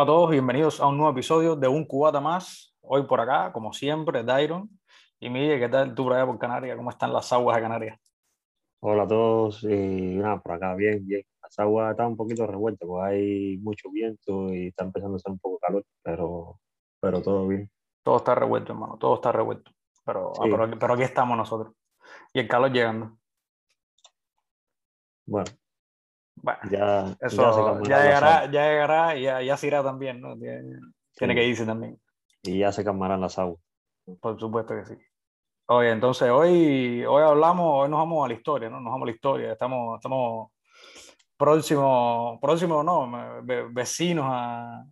Hola a todos, bienvenidos a un nuevo episodio de Un Cubata Más. Hoy por acá, como siempre, Dairon. Y Miguel, ¿qué tal tú por allá por Canarias? ¿Cómo están las aguas de Canarias? Hola a todos, y nada, por acá bien, bien. Las aguas están un poquito revueltas, porque hay mucho viento y está empezando a hacer un poco calor, pero, pero todo bien. Todo está revuelto, hermano, todo está revuelto. Pero, ah, Sí. pero, pero aquí estamos nosotros. Y el calor llegando. Bueno, Bueno, ya, ya eso llegará, ya llegará y ya, ya se irá también, ¿no? Tiene, que irse también. Y ya se calmarán las aguas. Por supuesto que sí. Oye, entonces hoy, hoy hablamos, hoy nos vamos a la historia, ¿no? Nos vamos a la historia. Estamos, estamos próximos, próximos, no, ve- vecinos a,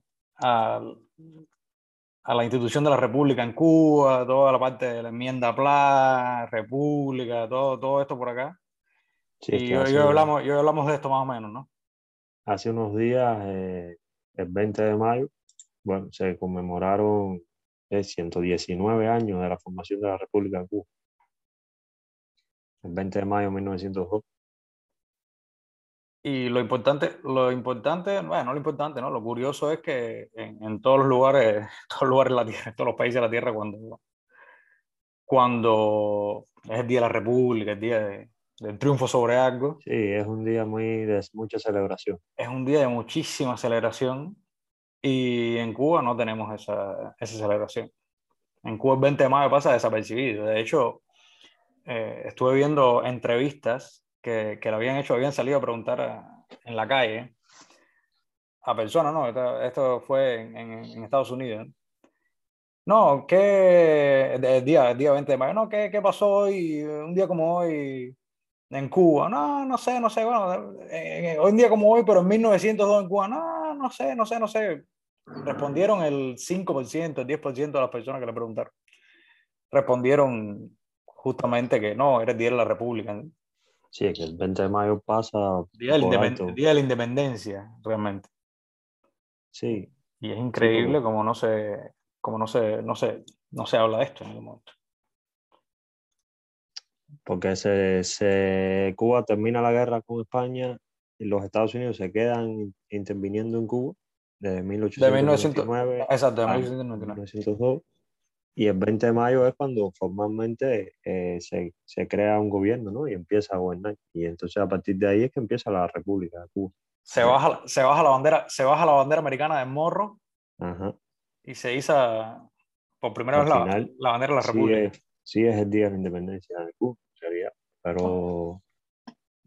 a, a la institución de la República en Cuba, toda la parte de la enmienda PLA, República, todo, todo esto por acá. Sí, y hoy, hace, hablamos, hoy hablamos de esto más o menos, ¿no? hace unos días, eh, el 20 de mayo, bueno, se conmemoraron eh, 119 años de la formación de la República de Cuba. El 20 de mayo de 1902. Y lo importante, lo importante, bueno, no lo importante, ¿no? Lo curioso es que en, en todos los lugares, todos los lugares de la Tierra, en todos los países de la Tierra, cuando, cuando es el Día de la República, el día de- del triunfo sobre algo, Sí, es un día muy de mucha celebración. es un día de muchísima celebración y en Cuba no tenemos esa, esa celebración. En Cuba el 20 de mayo pasa desapercibido. De hecho, eh, estuve viendo entrevistas que, que le habían hecho, habían salido a preguntar a- en la calle a personas, ¿no? Esto, esto fue en, en- en Estados Unidos. ¿no? No, ¿qué? El día, el día 20 de mayo, no, ¿qué, qué pasó hoy? Un día como hoy en Cuba. No, no sé, no sé. Bueno, eh, eh, hoy un día como hoy, pero en 1902 en Cuba. No, no sé, no sé, no sé. Respondieron el 5%, el 10% de las personas que le preguntaron. Respondieron justamente que no, era el Día de la República. Sí, es que el 20 de mayo pasa Día de, independ-. Día de la Independencia, realmente. Sí, Y es increíble porque- como no se, como no se, no se, no se habla de esto en ningún momento. Porque se, se- Cuba termina la guerra con España y los Estados Unidos se quedan interviniendo en Cuba desde De 1899 Exacto, de a 1899. 1902 y el 20 de mayo es cuando formalmente eh, se, se crea un gobierno ¿no? y empieza a gobernar y entonces a partir de ahí es que empieza la República de Cuba. Se baja, la- se baja la bandera, se baja la bandera americana del morro Ajá. y se iza por primera Al vez la, final, la bandera de la República. es, sí es el día de la independencia de Cuba, sería, pero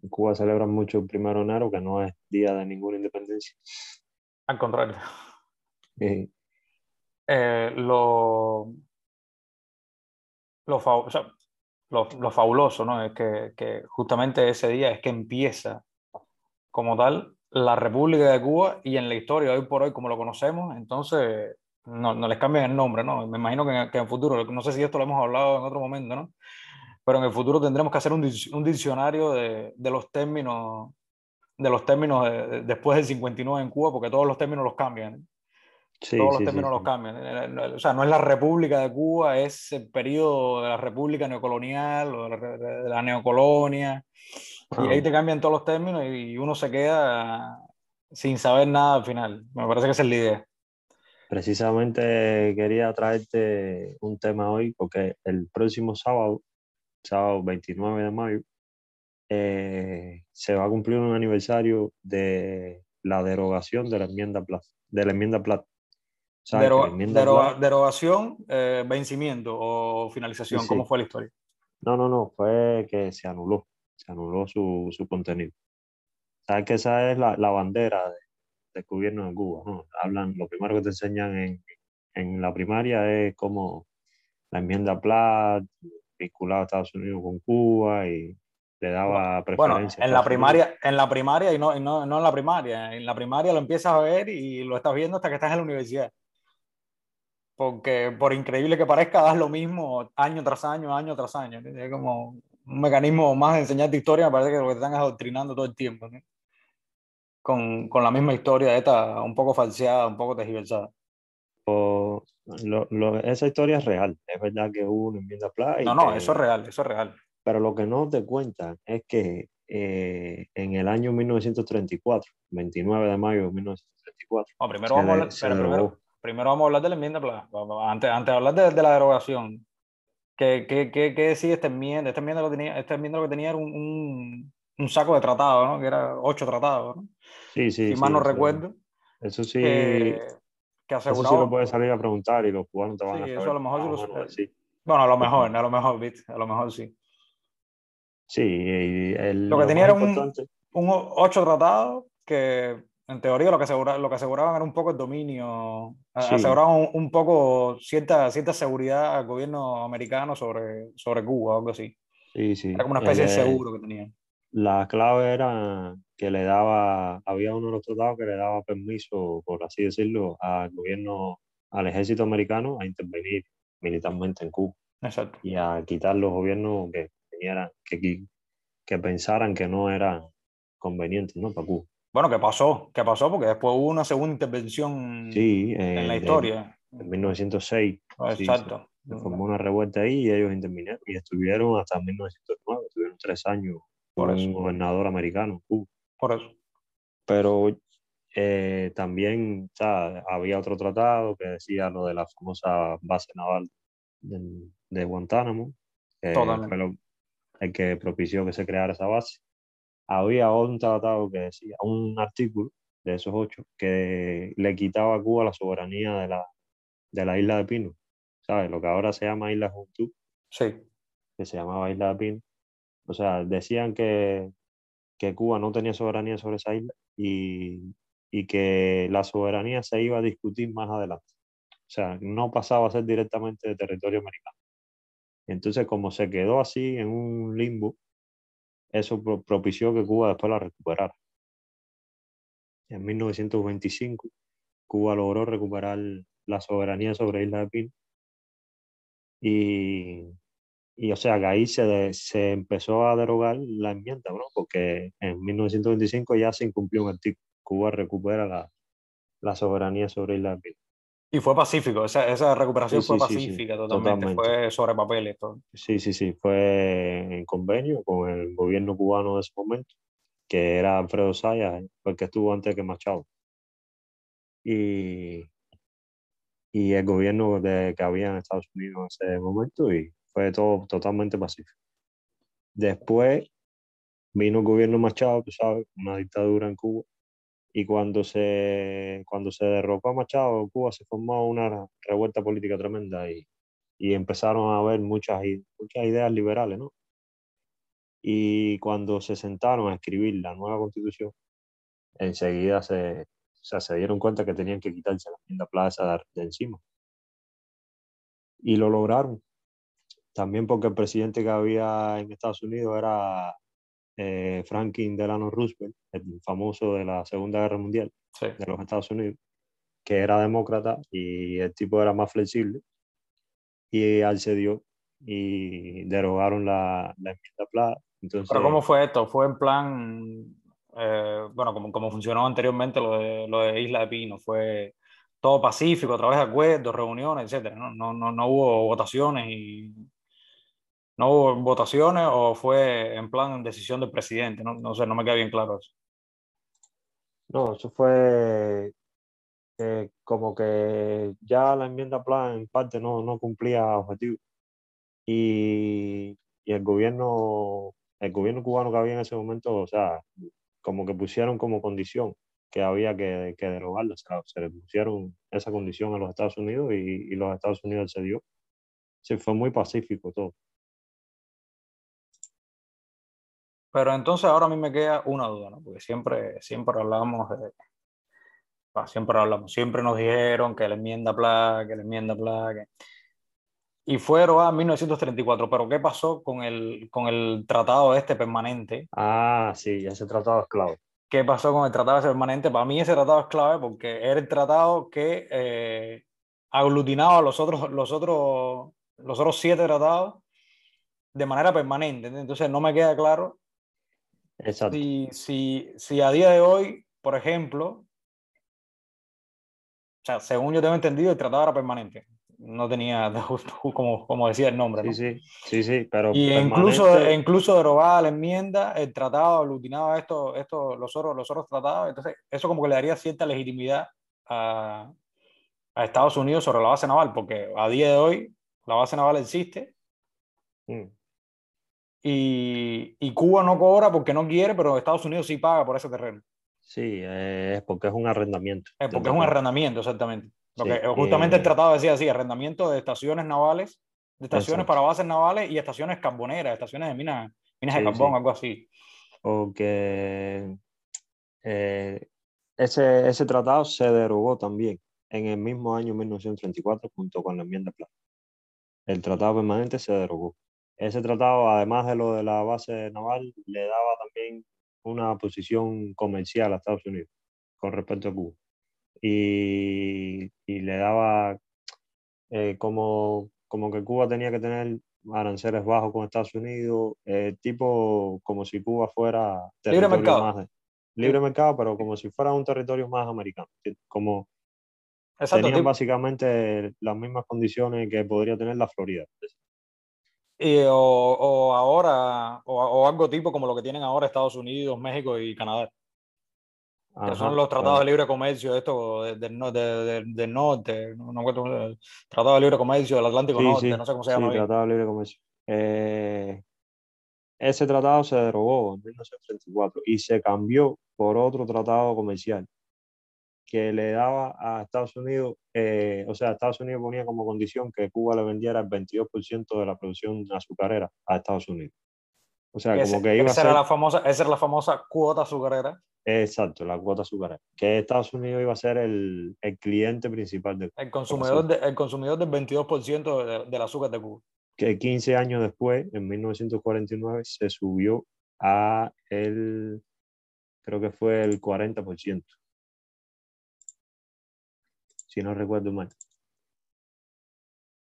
en Cuba celebran mucho el primero de enero, que no es día de ninguna independencia. Al contrario. Eh, lo, lo, fa- o sea, lo, lo fabuloso, ¿no? Es que, que justamente ese día es que empieza como tal la República de Cuba y en la historia hoy por hoy como lo conocemos, entonces no, no les cambian el nombre, ¿no? Me imagino que en, que en futuro, no sé si esto lo hemos hablado en otro momento, ¿no? Pero en el futuro tendremos que hacer un, un diccionario de, de los términos, de los términos de- de- después del 59 en Cuba, porque todos los términos los cambian. sí, todos los sí, sí, términos los sí. cambian. Eh, no- O sea, no es la República de Cuba, es el periodo de la República neocolonial o de la, de la neocolonia. Y ahí Ah, te cambian todos los términos y uno se queda sin saber nada al final. Me parece que esa es la idea. Precisamente quería traerte un tema hoy, porque el próximo sábado, sábado 29 de mayo, eh, se va a cumplir un aniversario de la derogación de la enmienda Platt. De la enmienda Platt. ¿Sabes que la Dero- enmienda deroga- Platt- derogación, eh, vencimiento o finalización. Sí, sí. ¿Cómo fue la historia? No, no, no, fue que se anuló, se anuló su, su contenido. Sabes que esa es la, la bandera de- del gobierno de Cuba, ¿no? Hablan, lo primero que te enseñan en, en la primaria es cómo la enmienda Platt vinculaba a Estados Unidos con Cuba y le daba Bueno, preferencia a en la primaria, en la primaria y no, y no, no en la primaria. En la primaria lo empiezas a ver y lo estás viendo hasta que estás en la universidad. Porque por increíble que parezca, das lo mismo año tras año, año tras año. ¿no? Es como un mecanismo más de enseñarte historia, me parece que lo que te están adoctrinando todo el tiempo. ¿no? Con, con la misma historia esta, un poco falseada, un poco tergiversada. Lo- lo- esa historia es real, es verdad que hubo una enmienda Platt y No, no, que- eso es real, eso es real. Pero lo que no te cuentan es que eh, en el año 1934, 29 de mayo de 1934, 34. No, primero, vamos a de- hablar, pero primero, primero vamos a hablar de la enmienda Pla. Vamos- Antes, antes de hablar de, de la derogación, ¿qué, qué, qué, qué decía esta enmienda? Esta enmienda lo que tenía, esta enmienda lo que tenía era un, un, un saco de tratados, ¿no? Que era ocho tratados, ¿no? Sí, sí, si sí, mal no eso- recuerdo. Eso sí, que, que eso sí aseguraba. lo puedes salir a preguntar y los cubanos te van Sí, a eso a lo mejor más sí o lo- menos decir. Bueno, a lo mejor, a lo mejor, ¿viste? A lo mejor sí. Sí, y el, Lo que lo tenía era un- importante- Un ocho tratados que en teoría lo que, asegura, lo que aseguraban era un poco el dominio, Sí. aseguraban un, un poco cierta, cierta seguridad al gobierno americano sobre, sobre Cuba o algo así. sí, sí. Era como una especie de El- seguro que tenían. La clave era que le daba, había uno de los tratados que le daba permiso, por así decirlo, al gobierno, al ejército americano a intervenir militarmente en Cuba Exacto. y a quitar los gobiernos que vinieran, que, que pensaran que no eran convenientes, ¿no? Para Cuba. Bueno, ¿qué pasó? ¿Qué pasó? Porque después hubo una segunda intervención Sí, en la eh, historia. En 1906 sí, Exacto. se formó una revuelta ahí y ellos intervinieron y estuvieron hasta 1909, estuvieron tres años Por con eso. un gobernador americano Cuba. Por eso. pero eh, también o sea, había otro tratado que decía lo de la famosa base naval del- de Guantánamo, que fue lo- el que propició que se creara esa base. Había un tratado que decía, un artículo de esos ocho, que le quitaba a Cuba la soberanía de la, de la isla de Pino, ¿sabes? Lo que ahora se llama Isla Juventud, Sí. que se llamaba Isla de Pino. O sea, decían que, que Cuba no tenía soberanía sobre esa isla y, y que la soberanía se iba a discutir más adelante. O sea, no pasaba a ser directamente de territorio americano. Entonces, como se quedó así en un limbo, eso pro- propició que Cuba después la recuperara. En 1925, Cuba logró recuperar la soberanía sobre Isla de Pino y, y o sea, que ahí se, de- se empezó a derogar la enmienda, ¿no? Porque en 1925 ya se incumplió un artículo. Cuba recupera la, la soberanía sobre Isla. Y fue pacífico, esa, esa recuperación Sí, fue sí, sí, sí, pacífica totalmente. totalmente. fue sobre papeles. Todo. Sí, sí, sí, fue en convenio con el gobierno cubano de ese momento, que era Alfredo Sayas, el que estuvo antes que Machado. Y, y el gobierno de, que había en Estados Unidos en ese momento, y fue todo totalmente pacífico. Después vino el gobierno Machado, tú sabes, una dictadura en Cuba, y cuando se, cuando se derrocó a Machado, Cuba se formó una revuelta política tremenda y, y empezaron a haber muchas, muchas ideas liberales, ¿no? Y cuando se sentaron a escribir la nueva constitución, enseguida se, o sea, se dieron cuenta que tenían que quitarse la enmienda plaza de, de encima. Y lo lograron. También porque el presidente que había en Estados Unidos era eh, Franklin Delano Roosevelt, el famoso de la Segunda Guerra Mundial Sí. de los Estados Unidos, que era demócrata y el tipo era más flexible, y accedió y derogaron la, la enmienda Plaza. Entonces, Pero ¿cómo fue esto? ¿Fue en plan, eh, bueno, como, como funcionó anteriormente lo de, lo de Isla de Pino? ¿Fue todo pacífico, a través de acuerdos, reuniones, etcétera? ¿no? No, no, no hubo votaciones y... ¿No hubo votaciones o fue en plan decisión del presidente? No, no sé, no me queda bien claro eso. no, eso fue eh, como que ya la enmienda Plaza en parte no, no cumplía objetivos. Y, y el gobierno, el gobierno cubano que había en ese momento, o sea, como que pusieron como condición que había que, que derogarla. Se le pusieron esa condición a los Estados Unidos y, y los Estados Unidos accedió. Sí, fue muy pacífico todo. Pero entonces ahora a mí me queda una duda, ¿no? Porque siempre, siempre hablamos de... ah, siempre hablamos, siempre nos dijeron que la enmienda Pla, que la enmienda Pla, que... Y fue erogada en 1934, pero ¿qué pasó con el, con el tratado este permanente? Ah, sí, ese tratado es clave. ¿Qué pasó con el tratado ese permanente? Para mí ese tratado es clave porque era el tratado que eh, aglutinaba los otros, los, otros, los otros siete tratados de manera permanente. Entonces no me queda claro Exacto. si, si, si a día de hoy, por ejemplo, o sea, según yo tengo entendido, el tratado era permanente. no tenía, como, como decía el nombre. ¿no? Sí, sí, sí, sí, pero y incluso, incluso derogaba la enmienda, el tratado aglutinaba esto, esto, los, otros, los otros tratados, entonces eso como que le daría cierta legitimidad a, a Estados Unidos sobre la base naval, porque a día de hoy la base naval existe. Mm. Y, y, Cuba no cobra porque no quiere, pero Estados Unidos sí paga por ese terreno. Sí, es porque es un arrendamiento. Es porque es un arrendamiento, exactamente. Porque justamente el tratado decía así, arrendamiento de estaciones navales, de estaciones para bases navales y estaciones carboneras, estaciones de minas, minas de carbón, algo así. O que eh, ese, ese tratado se derogó también en el mismo año 1934 junto con la enmienda Plata. El tratado permanente se derogó. Ese tratado, además de lo de la base naval, le daba también una posición comercial a Estados Unidos con respecto a Cuba. Y, y le daba eh, como, como que Cuba tenía que tener aranceles bajos con Estados Unidos, eh, tipo como si Cuba fuera libre mercado. Más libre mercado, pero como si fuera un territorio más americano, como Tenían básicamente las mismas condiciones que podría tener la Florida. Y, o, o, ahora, o, o, algo tipo como lo que tienen ahora Estados Unidos, México y Canadá. que son los tratados de libre comercio, esto del, del, del norte, no, no el Tratado de Libre Comercio del Atlántico Norte, no sé cómo se llama. Sí, Tratado de Libre Comercio. Eh, ese tratado se derogó en 1934 y se cambió por otro tratado comercial que le daba a Estados Unidos, eh, o sea, Estados Unidos ponía como condición que Cuba le vendiera el 22% de la producción azucarera a Estados Unidos. O sea, como que iba a ser... Era la famosa, esa era la famosa cuota azucarera. Exacto, la cuota azucarera. Que Estados Unidos iba a ser el, el cliente principal del el consumidor, de, el consumidor del 22% de, del azúcar de Cuba. Que 15 años después, en 1949, se subió a el, creo que fue el 40% si no recuerdo mal.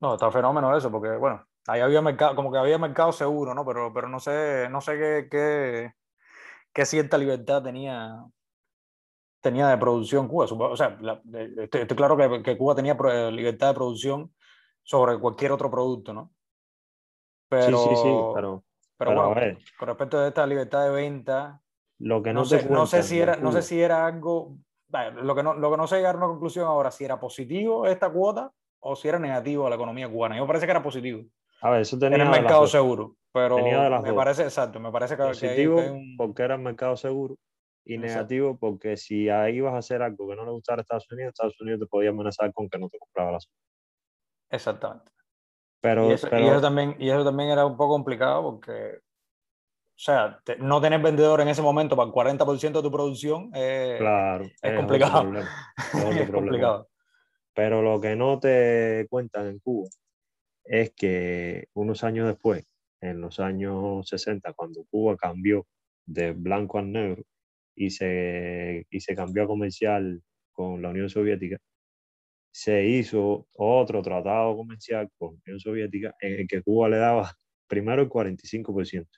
No, está fenómeno eso, porque bueno, ahí había mercado, como que había mercado seguro, ¿no? Pero, pero no sé, no sé qué, qué, qué cierta libertad tenía, tenía de producción Cuba. O sea, estoy, claro que, que, Cuba tenía libertad de producción sobre cualquier otro producto, ¿no? Pero, sí, sí, sí, pero, pero, bueno, con respecto a esta libertad de venta, lo que no, sé, no sé si era, no sé si era algo lo que, no, lo que no sé llegar a una conclusión ahora, si era positivo esta cuota o si era negativo a la economía cubana. Yo me parece que era positivo. A ver, eso tenía en el mercado seguro, pero me parece exacto, me parece que positivo porque era el mercado seguro y negativo porque si ahí ibas a hacer algo que no le gustara a Estados Unidos, Estados Unidos te podía amenazar con que no te compraba la Exactamente. Pero, y, eso, pero... Y, eso también, y eso también era un poco complicado porque o sea, no tener vendedor en ese momento para el 40% de tu producción eh, claro, es, complicado. es, complicado. Pero lo que no te cuentan en Cuba es que unos años después, en los años 60, cuando Cuba cambió de blanco a negro y se, y se cambió a comercial con la Unión Soviética, se hizo otro tratado comercial con la Unión Soviética en el que Cuba le daba primero el 45%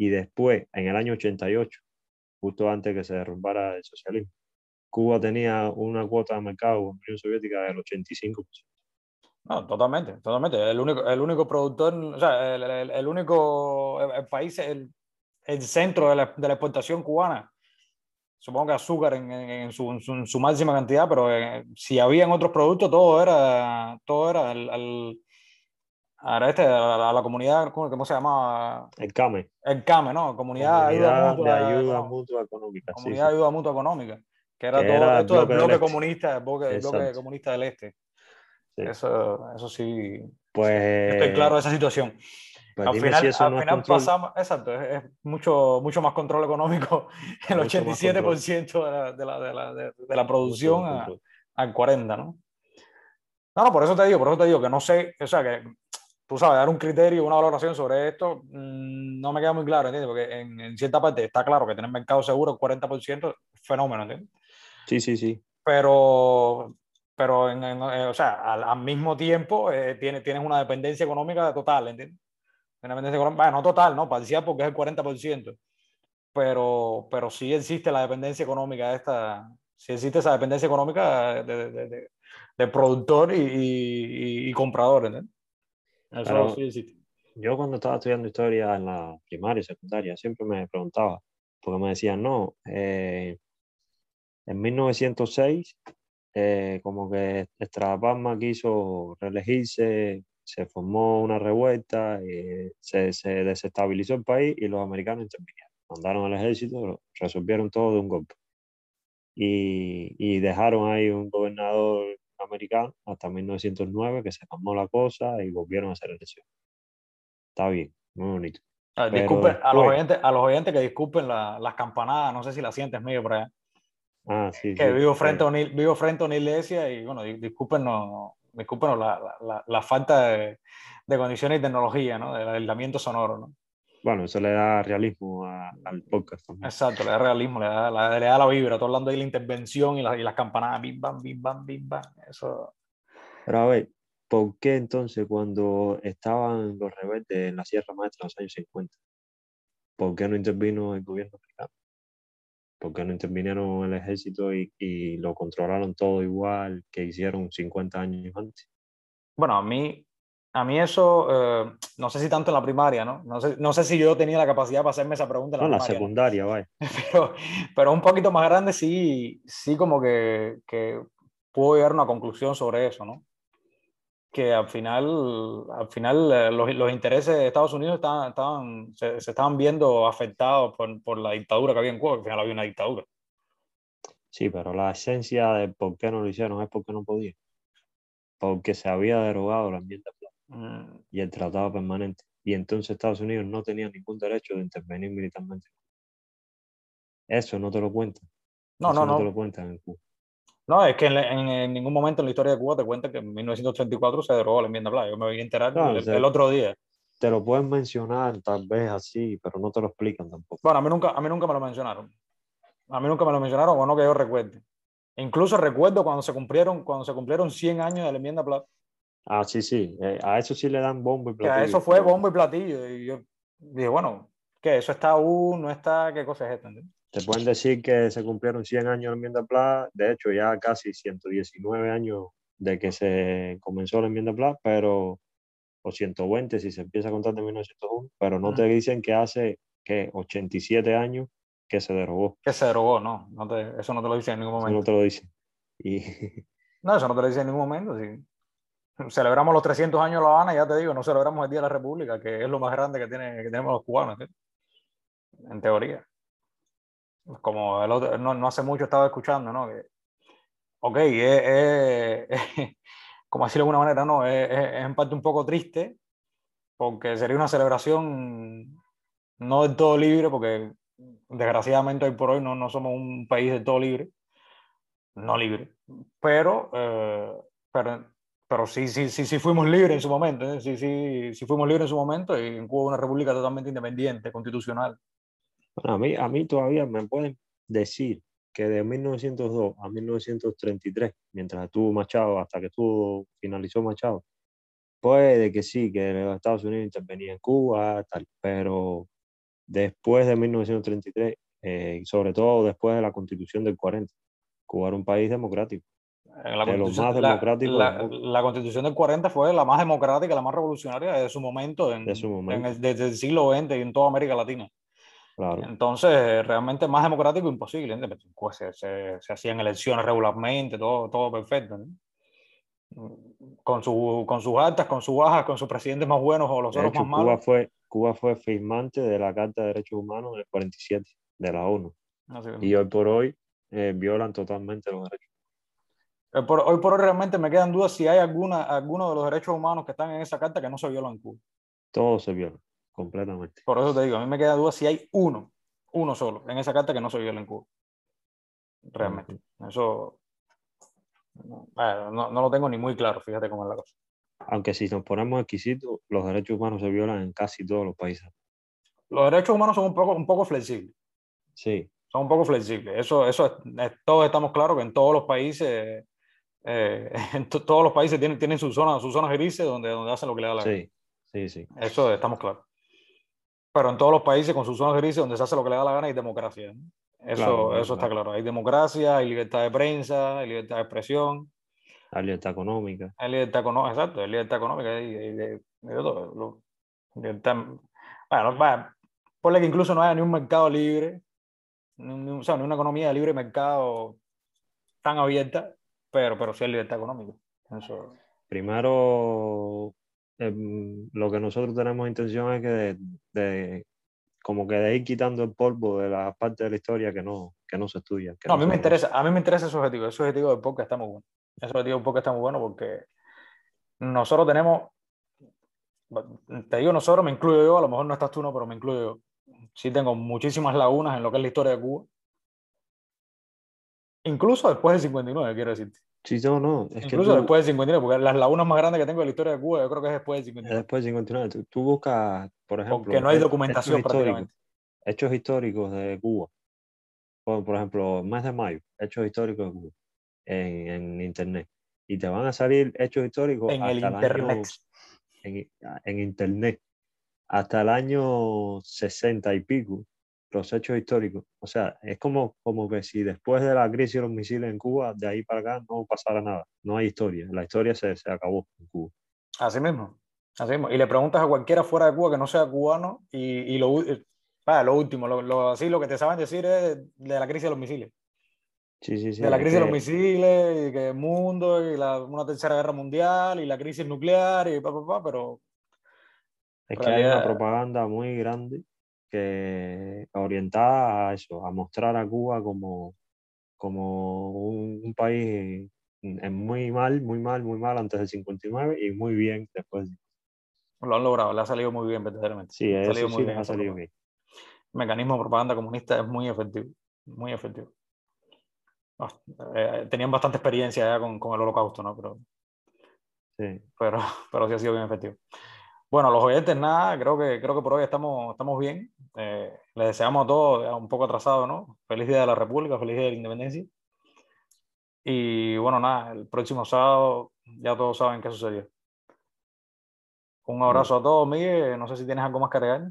y después, en el año 88, justo antes que se derrumbara el socialismo, Cuba tenía una cuota de mercado con la Unión Soviética del 85%. No, totalmente, totalmente. El único, el único productor, o sea, el, el, único el país, el, el centro de la, de la, exportación cubana, supongo que azúcar en, en, su, en su, máxima cantidad, pero eh, si había otros productos, todo era, todo era al, Ahora este, a la, comunidad, ¿cómo, se llama? El CAME. El CAME, ¿no? Comunidad, ayuda mutua, de ayuda mutua económica. Comunidad de ayuda mutua económica. Que era todo esto del bloque, comunista, el bloque, comunista del Este. Eso, eso sí. Pues. Estoy claro de esa situación. Pues al final, al final pasamos, exacto, es, mucho, mucho más control económico, el 87% de la, de, la, de, la, de la producción al 40%, ¿no? No, no, por eso te digo, por eso te digo que no sé, o sea, que tú sabes, dar un criterio, una valoración sobre esto, mm, no me queda muy claro, ¿entiendes? Porque en, cierta parte está claro que tener mercado seguro, el 40%, fenómeno, ¿entiendes? Sí, sí, sí. Pero, pero en, eh, o sea, al, mismo tiempo eh, tienes, tienes una dependencia económica total, ¿entiendes? Una dependencia económica, bueno, no total, ¿no? Parcial porque es el 40%, pero, pero sí existe la dependencia económica esta, sí existe esa dependencia económica de, de, de productor y, y, y comprador. ¿entendés? Existe. Yo cuando estaba estudiando historia en la primaria y secundaria siempre me preguntaba, porque me decían, no, eh, en 1906 eh, como que Estrada quiso reelegirse, se formó una revuelta, eh, se, se desestabilizó el país y los americanos intervinieron. Mandaron al ejército, resolvieron todo de un golpe. Y, y dejaron ahí un gobernador americano hasta 1909 que se calmó la cosa y volvieron a hacer elecciones. Está bien, muy bonito. Ah, disculpen, a los oyentes, a los oyentes que disculpen la- las campanadas, no sé si las sientes medio por allá. Ah, sí, que sí, vivo frente, a una, i- vivo frente a una iglesia y bueno, di- discúlpenos, discúlpenos la, la- la- la falta de, de condiciones y tecnología, ¿no? Del aislamiento sonoro, ¿no? Bueno, eso le da realismo a- al podcast también. Exacto, le da realismo, le da, la- le da la vibra. Estoy hablando de la intervención y, la- y las campanadas, bim, bam, bim, bam, bim, bam. Eso. Pero a ver, ¿por qué entonces cuando estaban los rebeldes en la Sierra Maestra en los años 50, ¿por qué no intervino el gobierno americano? ¿Por qué no intervinieron el ejército y, y lo controlaron todo igual que hicieron 50 años antes? Bueno, a mí, a mí eso, eh, no sé si tanto en la primaria, ¿no? No sé, no sé si yo tenía la capacidad para hacerme esa pregunta en No, la la primaria. ¿no? secundaria, vaya. pero, pero un poquito más grande sí, sí como que, que puedo llegar a una conclusión sobre eso, ¿no? Que al final, al final eh, los, los intereses de Estados Unidos estaban, estaban, se, se estaban viendo afectados por, por la dictadura que había en Cuba, que al final había una dictadura. Sí, pero la esencia de por qué no lo hicieron es porque no podían. Porque se había derogado la enmienda Mm, y el tratado permanente. Y entonces Estados Unidos no tenía ningún derecho de intervenir militarmente. Eso no te lo cuentan. No, Eso no, no. lo cuentan en Cuba. No, es que en, en- en ningún momento en la historia de Cuba te cuenta que en 1934 se derogó la enmienda Blas. Yo me voy a enterar No, el, o sea, el otro día. Te lo pueden mencionar tal vez así, pero no te lo explican tampoco. Bueno, a mí nunca, a mí nunca me lo mencionaron. A mí nunca me lo mencionaron, o no que yo recuerde. Incluso recuerdo cuando se cumplieron, cuando se cumplieron 100 años de la enmienda Platt, Ah, sí, sí. eh, a eso sí le dan bombo y que a platillo. eso fue bombo y platillo. Y yo dije, bueno, ¿qué? ¿Eso está aún? ¿No está? ¿Qué cosa es esta? Te pueden decir que se cumplieron 100 años de enmienda Platt. De hecho, ya casi 119 años de que se comenzó la enmienda Platt, pero o 120 si se empieza a contar de 1901, pero no te Ujú. dicen que hace que 87 años que se derogó. Que se derogó, no. no te- eso no te lo dicen en ningún Eso no momento. te lo dicen. Y No, eso no te lo dicen en ningún momento. sí. Celebramos los 300 años de La Habana, ya te digo, no celebramos el Día de la República, que es lo más grande que, tiene, que tenemos los cubanos, ¿entiendes? en teoría. Como el otro, no, no hace mucho estaba escuchando, ¿no? Que, ok, es, es- es- como decirlo de alguna manera, no, es- es en parte un poco triste, porque sería una celebración no del todo libre, porque desgraciadamente hoy por hoy no, no somos un país del todo libre, no libre, pero, eh, pero, pero sí, sí, sí, sí fuimos libres en su momento, ¿eh? sí, sí, sí fuimos libres en su momento y en Cuba una república totalmente independiente, constitucional. Bueno, a mí, a mí todavía me pueden decir que de 1902 a 1933, mientras estuvo Machado, hasta que estuvo, finalizó Machado, puede que sí, que los Estados Unidos intervenían en Cuba, tal, pero después de 1933, eh, sobre todo después de la Constitución del 40, Cuba era un país democrático. En la De los más la- democráticos la, del mundo. la constitución del 40 fue la más democrática, la más revolucionaria de su momento, en, De su en momento. el- desde el siglo XX y en toda América Latina. Claro. Entonces, realmente más democrático imposible. ¿entiendes? Pues se, se- se hacían elecciones regularmente, todo, todo perfecto. ¿no? Con, su, con sus altas, con sus bajas, con sus presidentes más buenos o los De otros hecho, más Cuba malos. fue, Cuba fue firmante de la Carta de Derechos Humanos en el 47 de la ONU. Así. Y hoy por hoy eh, violan totalmente los derechos. Eh, por- hoy por hoy realmente me quedan dudas si hay alguna, alguno de los derechos humanos que están en esa carta que no se violan en Cuba. Todo se viola, completamente. Por eso te digo, a mí me queda duda si hay uno, uno solo, en esa carta que no se viola en Cuba. Realmente. Eso no, bueno, no, no lo tengo ni muy claro, fíjate cómo es la cosa. Aunque si nos ponemos exquisitos, los derechos humanos se violan en casi todos los países. Los derechos humanos son un poco, un poco flexibles. Sí, Son un poco flexibles. Eso, eso es- es- todos estamos claros que en todos los países, eh, en to- todos los países tienen, tienen sus zonas, sus zonas grises donde, donde hacen lo que le da la gana. sí, sí, sí. Eso estamos claros. Pero en todos los países con sus zonas grises donde se hace lo que le da la gana hay democracia. ¿no? Eso, Claro, claro, eso está claro. claro. Hay democracia, hay libertad de prensa, hay libertad de expresión. La libertad económica. Hay libertad económica, exacto, hay libertad económica y, y de, de todo. Lo- libertad- bueno, va, ponle que incluso no haya ni un mercado libre, ni un- o sea, ni una economía de libre mercado tan abierta, pero, pero sí hay libertad económica. Eso, Primero, em, lo que nosotros tenemos intención es que de, de- como que de ir quitando el polvo de la parte de la historia que no, que no se estudia. que No, a no mí me interesa, a mí me interesa ese objetivo. Ese objetivo del podcast está muy bueno. Ese objetivo del podcast está muy bueno porque nosotros tenemos, te digo nosotros, me incluyo yo, a lo mejor no estás tú, no, pero me incluyo yo. Sí tengo muchísimas lagunas en lo que es la historia de Cuba. Incluso después del 59, quiero decirte. Sí, no, no, es que Incluso tú- después del 59, porque las lagunas más grandes que tengo de la historia de Cuba, yo creo que es después del es 59. después de 59. Tú, tú buscas, por ejemplo, Porque no hay documentación hechos históricos, prácticamente. hechos históricos de Cuba. Por, por ejemplo, mes de mayo, hechos históricos de Cuba en, en internet. Y te van a salir hechos históricos En el hasta internet. año en, en internet hasta el año 60 y pico, los hechos históricos. O sea, es como, como que si después de la crisis de los misiles en Cuba, de ahí para acá no pasara nada. No hay historia. La historia se, se acabó en Cuba. Así mismo. Así mismo. Y le preguntas a cualquiera fuera de Cuba que no sea cubano y, y lo, vaya, lo último, lo, lo- así lo que te saben decir es de la crisis de los misiles. Sí, sí, sí. de la crisis de los que- misiles, y que el mundo, y la, una tercera guerra mundial, y la crisis nuclear, y pa, pa, pa, pero Es que hay una realidad- propaganda muy grande que orientada a eso, a mostrar a Cuba como, como un, un país en muy mal, muy mal, muy mal antes del 59 y muy bien después. lo han logrado, le ha salido muy bien, verdaderamente. Sí, ha salido sí muy les ha salido bien. El mecanismo de propaganda comunista es muy efectivo, muy efectivo. Eh, tenían bastante experiencia ya con, con el holocausto, ¿no? Pero, Sí. pero, pero sí ha sido bien efectivo. Bueno, los oyentes, nada, creo que, creo que por hoy estamos, estamos bien. Eh, les deseamos a todos, un poco atrasado, ¿no? Feliz Día de la República, feliz Día de la Independencia. Y bueno, nada, el próximo sábado ya todos saben qué sucedió. Un abrazo a todos, Miguel. No sé si tienes algo más que agregar.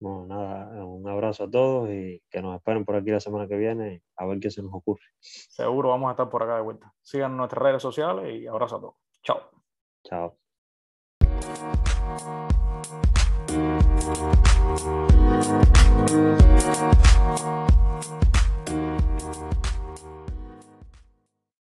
Bueno, nada, un abrazo a todos y que nos esperen por aquí la semana que viene a ver qué se nos ocurre. Seguro vamos a estar por acá de vuelta. Sigan nuestras redes sociales y abrazo a todos. Chao. Chao. Thank you.